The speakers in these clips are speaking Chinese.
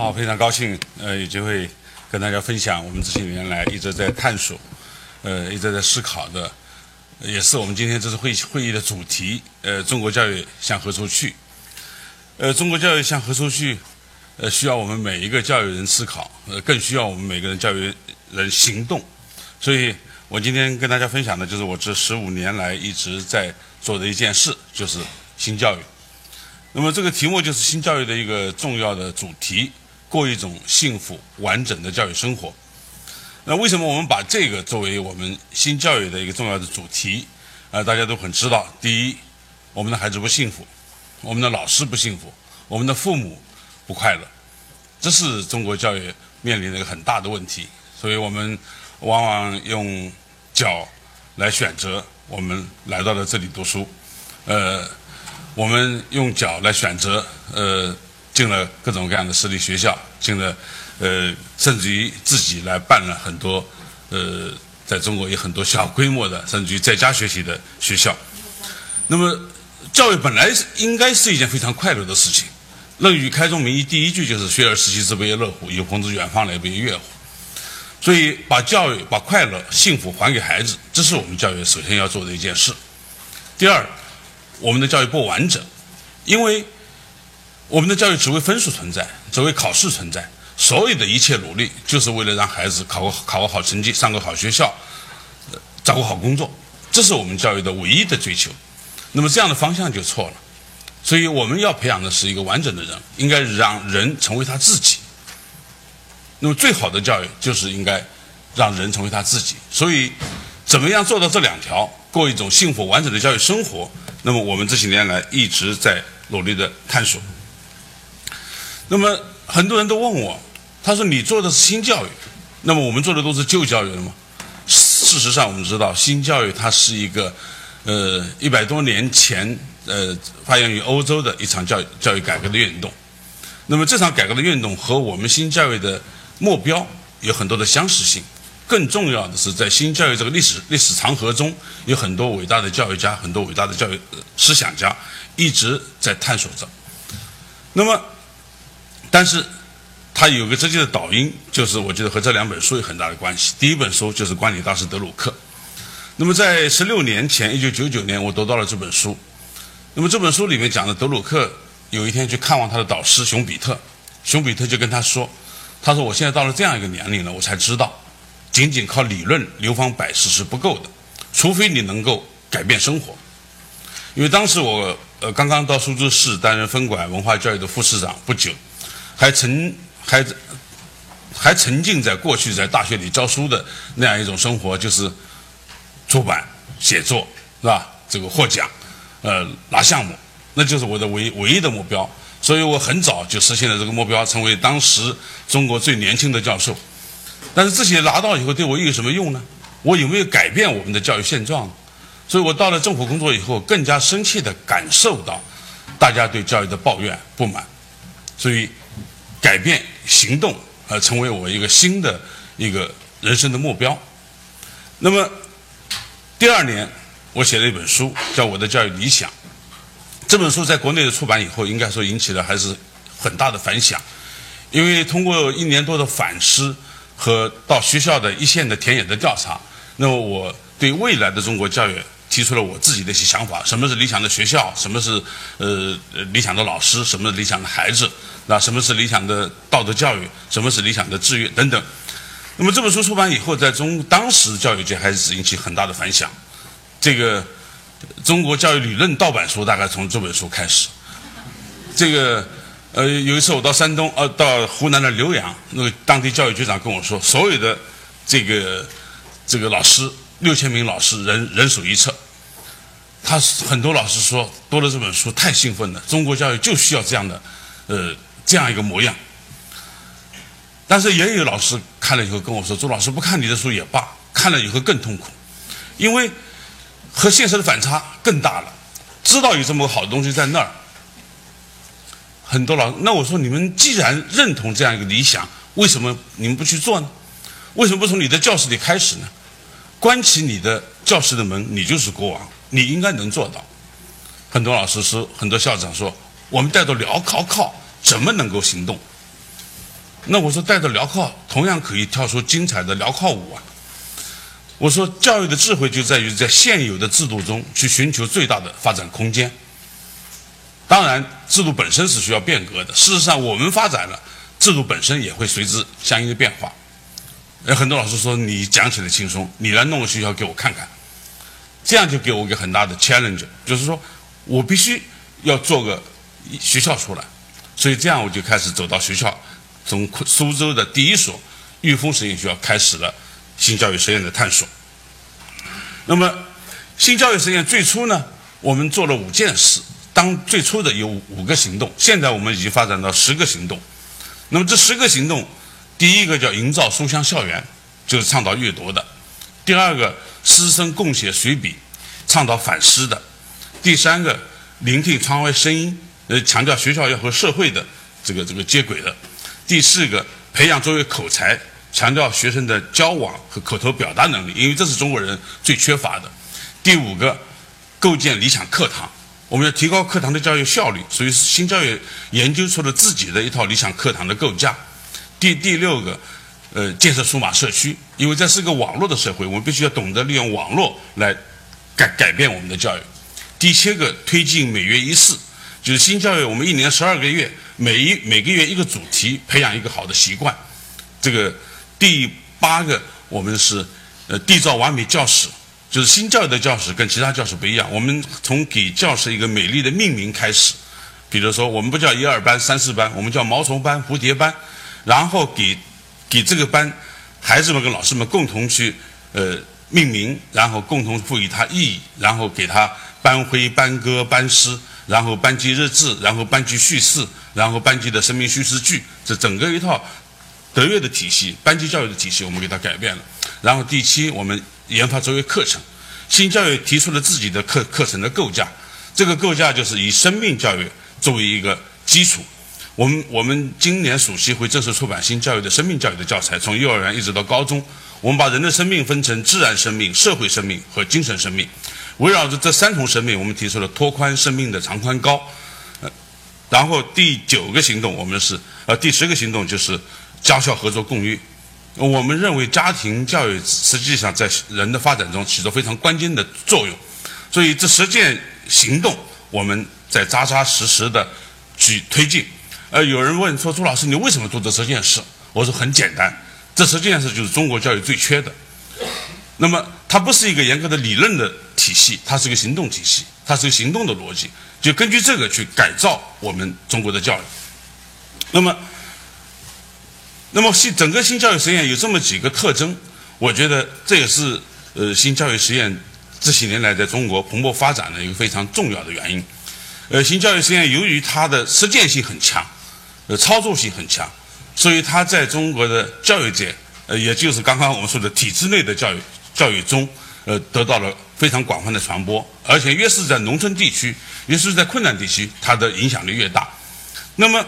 好，非常高兴，呃，有机会跟大家分享我们这些年来一直在探索，呃，一直在思考的，也是我们今天这次会会议的主题。呃，中国教育向何处去？呃，中国教育向何处去？呃，需要我们每一个教育人思考，呃，更需要我们每个人教育人行动。所以我今天跟大家分享的就是我这十五年来一直在做的一件事，就是新教育。那么这个题目就是新教育的一个重要的主题。过一种幸福完整的教育生活。那为什么我们把这个作为我们新教育的一个重要的主题？啊，大家都很知道，第一，我们的孩子不幸福，我们的老师不幸福，我们的父母不快乐，这是中国教育面临的一个很大的问题。所以我们往往用脚来选择我们来到了这里读书，呃，我们用脚来选择，呃。进了各种各样的私立学校，进了，呃，甚至于自己来办了很多，呃，在中国有很多小规模的，甚至于在家学习的学校。那么，教育本来是应该是一件非常快乐的事情，《论语开宗明义》第一句就是“学而时习之，不亦乐乎？有朋自远方来，不亦乐乎？”所以，把教育、把快乐、幸福还给孩子，这是我们教育首先要做的一件事。第二，我们的教育不完整，因为。我们的教育只为分数存在，只为考试存在。所有的一切努力，就是为了让孩子考个考个好成绩，上个好学校，呃找个好工作。这是我们教育的唯一的追求。那么这样的方向就错了。所以我们要培养的是一个完整的人，应该让人成为他自己。那么最好的教育就是应该让人成为他自己。所以，怎么样做到这两条，过一种幸福完整的教育生活？那么我们这些年来一直在努力的探索。那么很多人都问我，他说你做的是新教育，那么我们做的都是旧教育了吗？事实上，我们知道新教育它是一个，呃，一百多年前呃发源于欧洲的一场教育教育改革的运动。那么这场改革的运动和我们新教育的目标有很多的相似性。更重要的是，在新教育这个历史历史长河中，有很多伟大的教育家，很多伟大的教育思想家一直在探索着。那么。但是，他有个直接的导因，就是我觉得和这两本书有很大的关系。第一本书就是管理大师德鲁克。那么在十六年前，一九九九年，我读到了这本书。那么这本书里面讲的德鲁克有一天去看望他的导师熊彼特，熊彼特就跟他说：“他说我现在到了这样一个年龄了，我才知道，仅仅靠理论流芳百世是不够的，除非你能够改变生活。因为当时我呃刚刚到苏州市担任分管文化教育的副市长不久。”还沉还还沉浸在过去在大学里教书的那样一种生活，就是出版写作是吧？这个获奖，呃，拿项目，那就是我的唯唯一的目标。所以我很早就实现了这个目标，成为当时中国最年轻的教授。但是这些拿到以后对我又有什么用呢？我有没有改变我们的教育现状？所以我到了政府工作以后，更加深切地感受到大家对教育的抱怨不满，所以。改变行动，呃，成为我一个新的一个人生的目标。那么，第二年我写了一本书，叫《我的教育理想》。这本书在国内的出版以后，应该说引起了还是很大的反响。因为通过一年多的反思和到学校的一线的田野的调查，那么我对未来的中国教育提出了我自己的一些想法：什么是理想的学校？什么是呃理想的老师？什么是理想的孩子？那什么是理想的道德教育？什么是理想的志愿等等？那么这本书出版以后，在中当时教育界还是引起很大的反响。这个中国教育理论盗版书大概从这本书开始。这个呃，有一次我到山东呃，到湖南的浏阳，那个当地教育局长跟我说，所有的这个这个老师六千名老师人人手一册。他很多老师说，读了这本书太兴奋了，中国教育就需要这样的呃。这样一个模样，但是也有老师看了以后跟我说：“周老师不看你的书也罢，看了以后更痛苦，因为和现实的反差更大了。知道有这么个好东西在那儿，很多老……那我说你们既然认同这样一个理想，为什么你们不去做呢？为什么不从你的教室里开始呢？关起你的教室的门，你就是国王，你应该能做到。很多老师说，很多校长说，我们带着镣铐铐。怎么能够行动？那我说带着镣铐，同样可以跳出精彩的镣铐舞啊。我说教育的智慧就在于在现有的制度中去寻求最大的发展空间。当然，制度本身是需要变革的。事实上，我们发展了，制度本身也会随之相应的变化。有很多老师说你讲起来轻松，你来弄个学校给我看看，这样就给我一个很大的 challenge，就是说我必须要做个学校出来。所以这样我就开始走到学校，从苏州的第一所玉峰实验学校开始了新教育实验的探索。那么新教育实验最初呢，我们做了五件事。当最初的有五个行动，现在我们已经发展到十个行动。那么这十个行动。第一个叫营造书香校园，就是倡导阅读的；第二个师生共写随笔，倡导反思的；第三个聆听窗外声音，呃，强调学校要和社会的这个这个接轨的；第四个培养作为口才，强调学生的交往和口头表达能力，因为这是中国人最缺乏的；第五个构建理想课堂，我们要提高课堂的教育效率，所以新教育研究出了自己的一套理想课堂的构架。第第六个，呃，建设数码社区，因为这是个网络的社会，我们必须要懂得利用网络来改改变我们的教育。第七个，推进每月一次，就是新教育，我们一年十二个月，每一每个月一个主题，培养一个好的习惯。这个第八个，我们是呃缔造完美教室，就是新教育的教室跟其他教室不一样，我们从给教室一个美丽的命名开始，比如说我们不叫一二班、三四班，我们叫毛虫班、蝴蝶班。然后给给这个班孩子们跟老师们共同去呃命名，然后共同赋予它意义，然后给它班徽、班歌、班诗，然后班级日志，然后班级叙事，然后班级的生命叙事剧，这整个一套德育的体系、班级教育的体系，我们给它改变了。然后第七，我们研发作为课程，新教育提出了自己的课课程的构架，这个构架就是以生命教育作为一个基础。我们我们今年暑期会正式出版新教育的生命教育的教材，从幼儿园一直到高中，我们把人的生命分成自然生命、社会生命和精神生命，围绕着这三重生命，我们提出了拓宽生命的长宽高。呃，然后第九个行动，我们是呃第十个行动就是家校合作共育。我们认为家庭教育实际上在人的发展中起着非常关键的作用，所以这十件行动我们在扎扎实实的去推进。呃，有人问说：“朱老师，你为什么做这十件事？”我说：“很简单，这十件事就是中国教育最缺的。那么，它不是一个严格的理论的体系，它是个行动体系，它是个行动的逻辑，就根据这个去改造我们中国的教育。那么，那么新整个新教育实验有这么几个特征，我觉得这也是呃新教育实验这些年来在中国蓬勃发展的一个非常重要的原因。呃，新教育实验由于它的实践性很强。操作性很强，所以它在中国的教育界，呃，也就是刚刚我们说的体制内的教育教育中，呃，得到了非常广泛的传播。而且越是在农村地区，越是在困难地区，它的影响力越大。那么，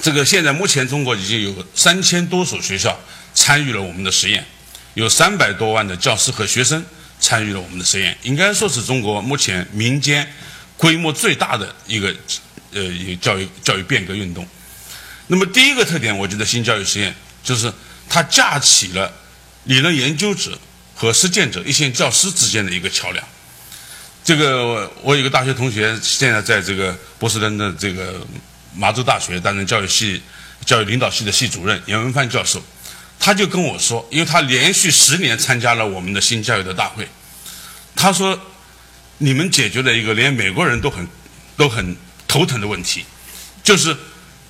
这个现在目前中国已经有三千多所学校参与了我们的实验，有三百多万的教师和学生参与了我们的实验，应该说是中国目前民间规模最大的一个。呃，一教育教育变革运动。那么第一个特点，我觉得新教育实验就是它架起了理论研究者和实践者、一线教师之间的一个桥梁。这个我有个大学同学，现在在这个波士顿的这个麻州大学担任教育系教育领导系的系主任严文帆教授，他就跟我说，因为他连续十年参加了我们的新教育的大会，他说，你们解决了一个连美国人都很都很。头疼的问题，就是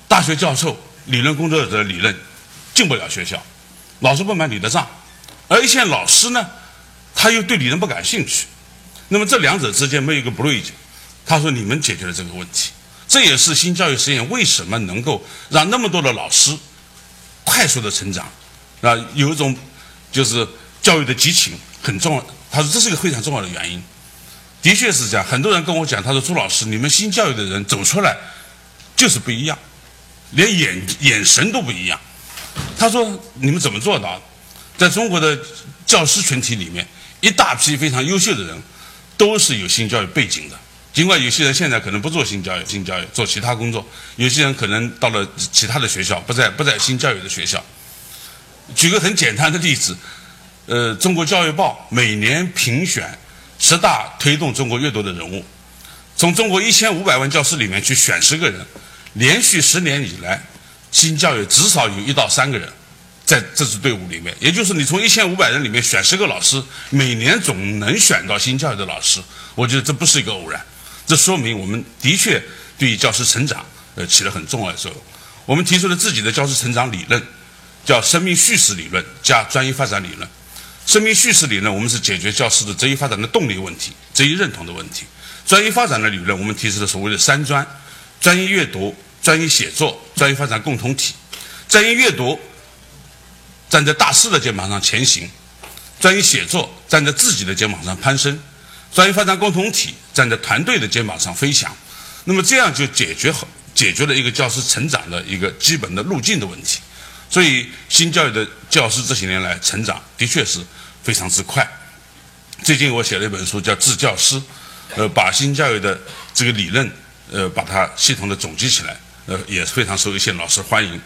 大学教授、理论工作者的理论进不了学校，老师不买你的账，而一线老师呢，他又对理论不感兴趣，那么这两者之间没有一个 bridge。他说：“你们解决了这个问题，这也是新教育实验为什么能够让那么多的老师快速的成长，啊，有一种就是教育的激情很重要。他说这是一个非常重要的原因。”的确是这样，很多人跟我讲，他说朱老师，你们新教育的人走出来就是不一样，连眼眼神都不一样。他说你们怎么做到？在中国的教师群体里面，一大批非常优秀的人都是有新教育背景的，尽管有些人现在可能不做新教育，新教育做其他工作，有些人可能到了其他的学校，不在不在新教育的学校。举个很简单的例子，呃，中国教育报每年评选十大推动中国阅读的人物，从中国一千五百万教师里面去选十个人，连续十年以来，新教育至少有一到三个人在这支队伍里面。也就是你从一千五百人里面选十个老师，每年总能选到新教育的老师。我觉得这不是一个偶然，这说明我们的确对于教师成长呃起了很重要的作用。我们提出了自己的教师成长理论。叫生命叙事理论加专业发展理论。生命叙事理论，我们是解决教师的职业发展的动力问题、职业认同的问题。专业发展的理论，我们提出了所谓的三专：专业阅读、专业写作、专业发展共同体。专业阅读站在大师的肩膀上前行，专业写作站在自己的肩膀上攀升，专业发展共同体站在团队的肩膀上飞翔。那么这样就解决好解决了一个教师成长的一个基本的路径的问题。所以，新教育的教师这些年来成长的确是非常之快。最近我写了一本书，叫《致教师》，呃，把新教育的这个理论，呃，把它系统的总结起来，呃，也非常受一些老师欢迎。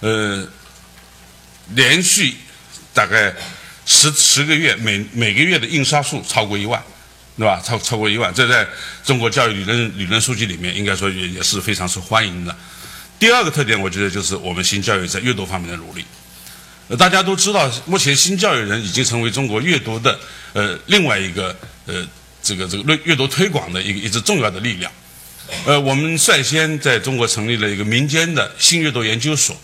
呃，连续大概十十个月，每每个月的印刷数超过一万，对吧？超超过一万，这在中国教育理论理论书籍里面，应该说也也是非常受欢迎的。第二个特点，我觉得就是我们新教育在阅读方面的努力。呃，大家都知道，目前新教育人已经成为中国阅读的呃另外一个呃这个这个阅阅读推广的一个一支重要的力量。呃，我们率先在中国成立了一个民间的新阅读研究所。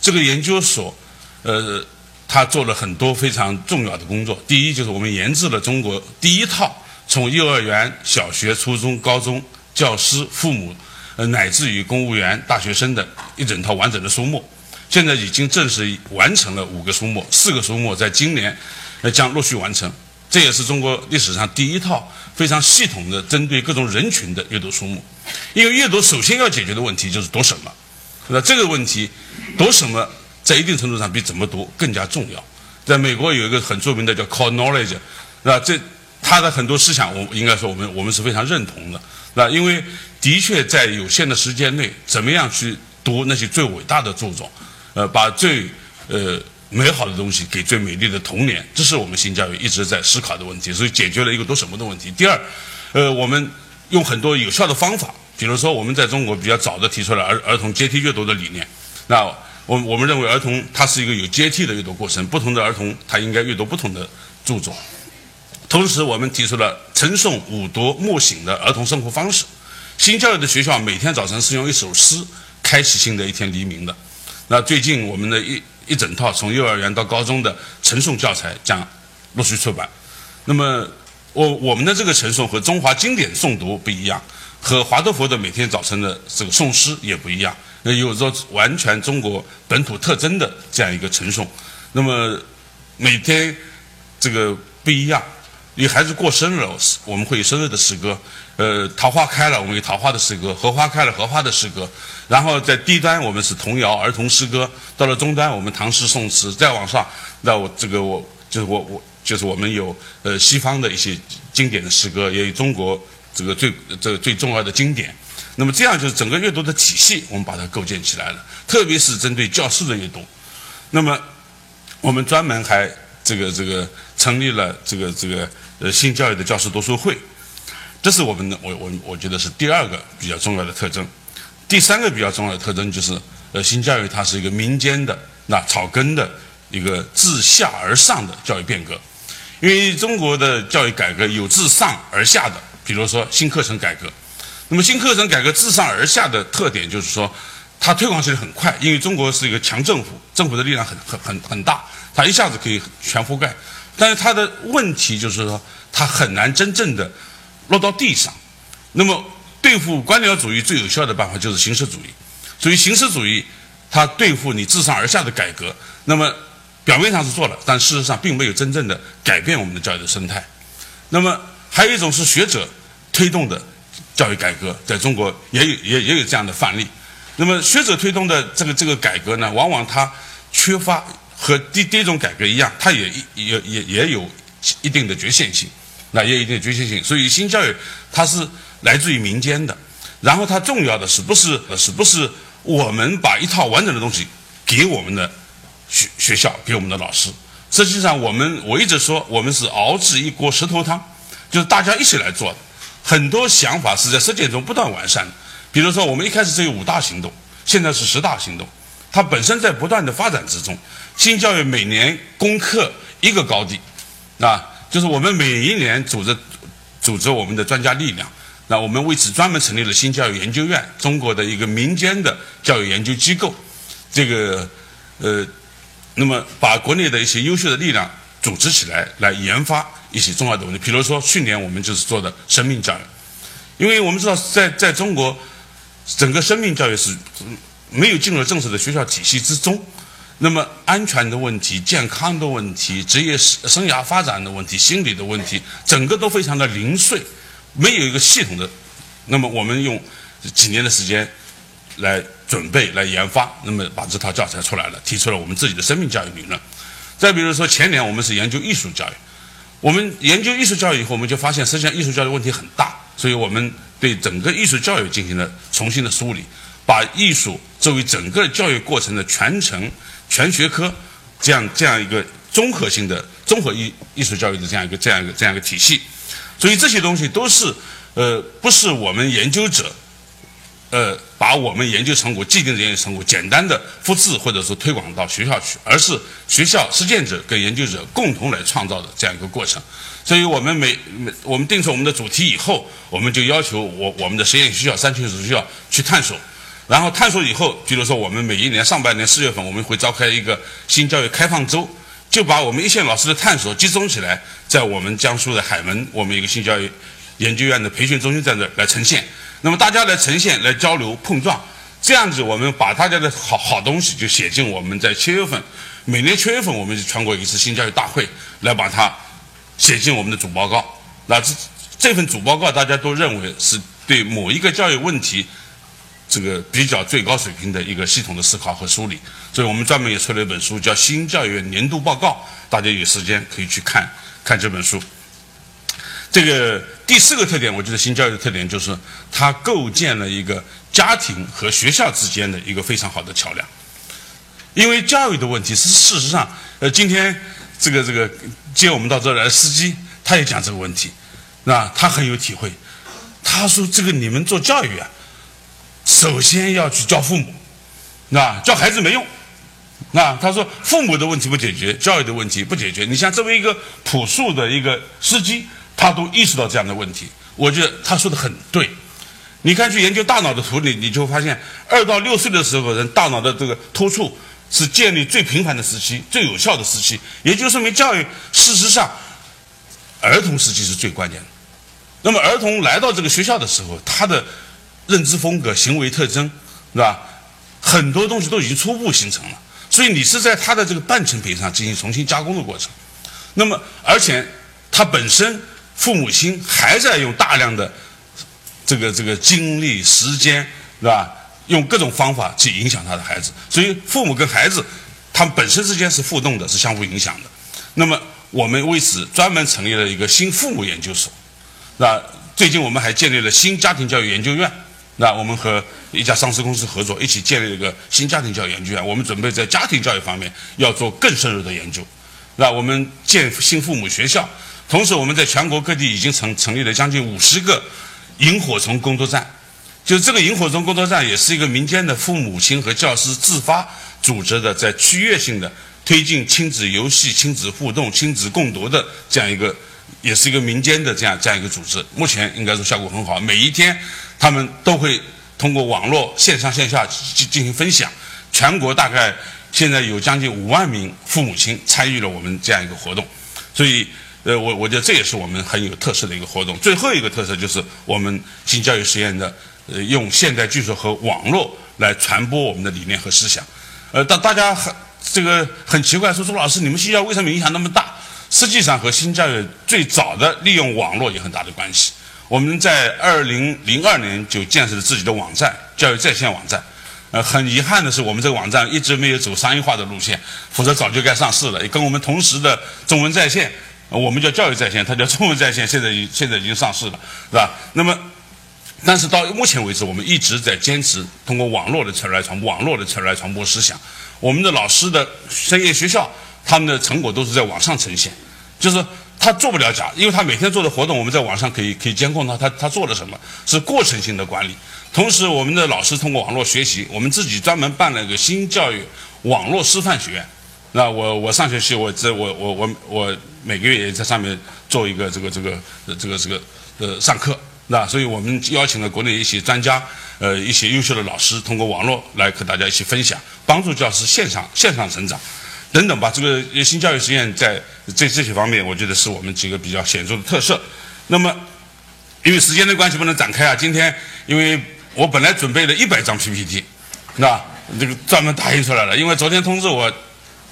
这个研究所，呃，他做了很多非常重要的工作。第一，就是我们研制了中国第一套从幼儿园、小学、初中、高中教师、父母。呃，乃至于公务员、大学生的一整套完整的书目，现在已经正式完成了五个书目，四个书目在今年呃将陆续完成。这也是中国历史上第一套非常系统的针对各种人群的阅读书目。因为阅读首先要解决的问题就是读什么，那这个问题读什么在一定程度上比怎么读更加重要。在美国有一个很著名的叫 Core Knowledge，那这他的很多思想，我应该说我们我们是非常认同的。那因为的确在有限的时间内，怎么样去读那些最伟大的著作，呃，把最呃美好的东西给最美丽的童年，这是我们新教育一直在思考的问题，所以解决了一个读什么的问题。第二，呃，我们用很多有效的方法，比如说我们在中国比较早的提出了儿儿童阶梯阅读的理念。那我我们认为儿童他是一个有阶梯的阅读过程，不同的儿童他应该阅读不同的著作。同时，我们提出了晨诵、午读、默醒的儿童生活方式。新教育的学校每天早晨是用一首诗开启新的一天黎明的。那最近我们的一一整套从幼儿园到高中的晨诵教材将陆续出版。那么，我我们的这个晨诵和中华经典诵读不一样，和华德福的每天早晨的这个诵诗也不一样。那有着完全中国本土特征的这样一个晨诵。那么每天这个不一样。有孩子过生日，我们会有生日的诗歌。呃，桃花开了，我们有桃花的诗歌；荷花开了，荷花的诗歌。然后在低端，我们是童谣、儿童诗歌；到了中端，我们唐诗宋词；再往上，那我这个我就是我我就是我们有呃西方的一些经典的诗歌，也有中国这个最这个最重要的经典。那么这样就是整个阅读的体系，我们把它构建起来了。特别是针对教师的阅读，那么我们专门还这个这个成立了这个这个。呃，新教育的教师读书会，这是我们的我我我觉得是第二个比较重要的特征。第三个比较重要的特征就是，呃，新教育它是一个民间的那草根的一个自下而上的教育变革。因为中国的教育改革有自上而下的，比如说新课程改革。那么新课程改革自上而下的特点就是说，它推广起来很快，因为中国是一个强政府，政府的力量很很很很大，它一下子可以全覆盖。但是它的问题就是说，它很难真正的落到地上。那么，对付官僚主义最有效的办法就是形式主义。所以，形式主义它对付你自上而下的改革，那么表面上是做了，但事实上并没有真正的改变我们的教育的生态。那么，还有一种是学者推动的教育改革，在中国也有也也有这样的范例。那么，学者推动的这个这个改革呢，往往它缺乏。和第第一种改革一样，它也也也也有一定的局限性，那也有一定局限性。所以新教育它是来自于民间的。然后它重要的是不是是不是我们把一套完整的东西给我们的学学校给我们的老师？实际上我们我一直说我们是熬制一锅石头汤，就是大家一起来做的。很多想法是在实践中不断完善的。比如说我们一开始只有五大行动，现在是十大行动，它本身在不断的发展之中。新教育每年攻克一个高地，啊，就是我们每一年组织组织我们的专家力量。那我们为此专门成立了新教育研究院，中国的一个民间的教育研究机构。这个呃，那么把国内的一些优秀的力量组织起来，来研发一些重要的问题。比如说，去年我们就是做的生命教育，因为我们知道，在在中国，整个生命教育是没有进入正式的学校体系之中。那么，安全的问题、健康的问题、职业生涯发展的问题、心理的问题，整个都非常的零碎。没有一个系统的，那么我们用几年的时间来准备、来研发，那么把这套教材出来了，提出了我们自己的生命教育理论。再比如说，前年我们是研究艺术教育，我们研究艺术教育以后，我们就发现实际上艺术教育问题很大，所以我们对整个艺术教育进行了重新的梳理，把艺术作为整个教育过程的全程、全学科这样这样一个综合性的综合艺艺术教育的这样一个这样一个这样一个体系。所以这些东西都是，呃，不是我们研究者，呃，把我们研究成果、既定的研究成果简单的复制或者说推广到学校去，而是学校实践者跟研究者共同来创造的这样一个过程。所以我们每每我们定出我们的主题以后，我们就要求我我们的实验学校、三群学校去探索，然后探索以后，比如说我们每一年上半年四月份，我们会召开一个新教育开放周。就把我们一线老师的探索集中起来，在我们江苏的海门，我们一个新教育研究院的培训中心在这来呈现。那么大家来呈现、来交流、碰撞，这样子我们把大家的好好东西就写进我们在七月份，每年七月份我们就全国一次新教育大会来把它写进我们的主报告。那这这份主报告大家都认为是对某一个教育问题。这个比较最高水平的一个系统的思考和梳理，所以我们专门也出了一本书，叫《新教育年度报告》，大家有时间可以去看看这本书。这个第四个特点，我觉得新教育的特点就是它构建了一个家庭和学校之间的一个非常好的桥梁。因为教育的问题是事实上，呃，今天这个这个接我们到这儿来的司机，他也讲这个问题，那他很有体会。他说：“这个你们做教育啊。”首先要去教父母，那教孩子没用，那他说父母的问题不解决，教育的问题不解决。你像作为一个朴素的一个司机，他都意识到这样的问题，我觉得他说的很对。你看去研究大脑的图里，你就发现二到六岁的时候，人大脑的这个突触是建立最频繁的时期，最有效的时期，也就说明教育事实上儿童时期是最关键的。那么儿童来到这个学校的时候，他的认知风格、行为特征，是吧？很多东西都已经初步形成了，所以你是在他的这个半成品上进行重新加工的过程。那么，而且他本身父母亲还在用大量的这个这个精力、时间，是吧？用各种方法去影响他的孩子，所以父母跟孩子他们本身之间是互动的，是相互影响的。那么，我们为此专门成立了一个新父母研究所，那最近我们还建立了新家庭教育研究院。那我们和一家上市公司合作，一起建立一个新家庭教育研究院。我们准备在家庭教育方面要做更深入的研究。那我们建新父母学校，同时我们在全国各地已经成成立了将近五十个萤火虫工作站。就这个萤火虫工作站，也是一个民间的父母亲和教师自发组织的，在区域性的推进亲子游戏、亲子互动、亲子共读的这样一个，也是一个民间的这样这样一个组织。目前应该说效果很好，每一天。他们都会通过网络线上线下进进行分享，全国大概现在有将近五万名父母亲参与了我们这样一个活动，所以，呃，我我觉得这也是我们很有特色的一个活动。最后一个特色就是我们新教育实验的，呃，用现代技术和网络来传播我们的理念和思想。呃，大大家很这个很奇怪，说朱老师，你们新教为什么影响那么大？实际上和新教育最早的利用网络有很大的关系。我们在二零零二年就建设了自己的网站——教育在线网站。呃，很遗憾的是，我们这个网站一直没有走商业化的路线，否则早就该上市了。也跟我们同时的中文在线，我们叫教育在线，它叫中文在线，现在已现在已经上市了，是吧？那么，但是到目前为止，我们一直在坚持通过网络的策略来传播，网络的策略来传播思想。我们的老师的深夜学校，他们的成果都是在网上呈现，就是他做不了假，因为他每天做的活动，我们在网上可以可以监控他，他他做了什么，是过程性的管理。同时，我们的老师通过网络学习，我们自己专门办了一个新教育网络师范学院。那我我上学期我这我我我我每个月也在上面做一个这个这个这个这个呃上课。那所以我们邀请了国内一些专家，呃，一些优秀的老师，通过网络来和大家一起分享，帮助教师线上线上成长，等等吧。这个新教育实验在这这些方面，我觉得是我们几个比较显著的特色。那么，因为时间的关系不能展开啊。今天因为我本来准备了一百张 PPT，那这个专门打印出来了。因为昨天通知我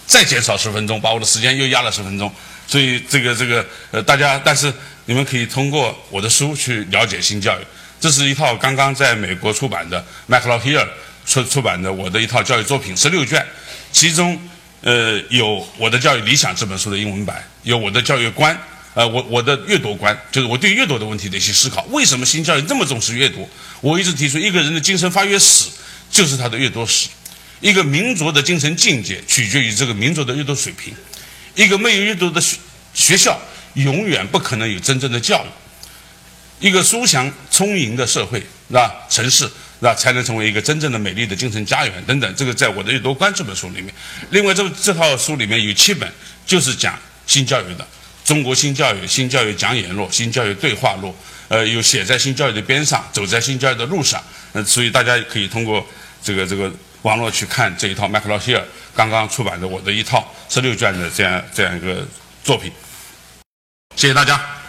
再减少十分钟，把我的时间又压了十分钟，所以这个这个呃大家但是。你们可以通过我的书去了解新教育。这是一套刚刚在美国出版的麦克劳希尔出出版的我的一套教育作品，十六卷，其中呃有《我的教育理想》这本书的英文版，有我的教育观，呃我我的阅读观，就是我对阅读的问题的一些思考。为什么新教育这么重视阅读？我一直提出，一个人的精神发育史就是他的阅读史。一个民族的精神境界取决于这个民族的阅读水平。一个没有阅读的学学校。永远不可能有真正的教育。一个书香充盈的社会，是吧？城市，那？才能成为一个真正的美丽的精神家园等等。这个在我的《阅读观》这本书里面。另外，这这套书里面有七本，就是讲新教育的，《中国新教育》《新教育讲演录》《新教育对话录》。呃，有写在新教育的边上，走在新教育的路上。呃，所以大家可以通过这个这个网络去看这一套麦克劳希尔刚刚出版的我的一套十六卷的这样这样一个作品。谢谢大家。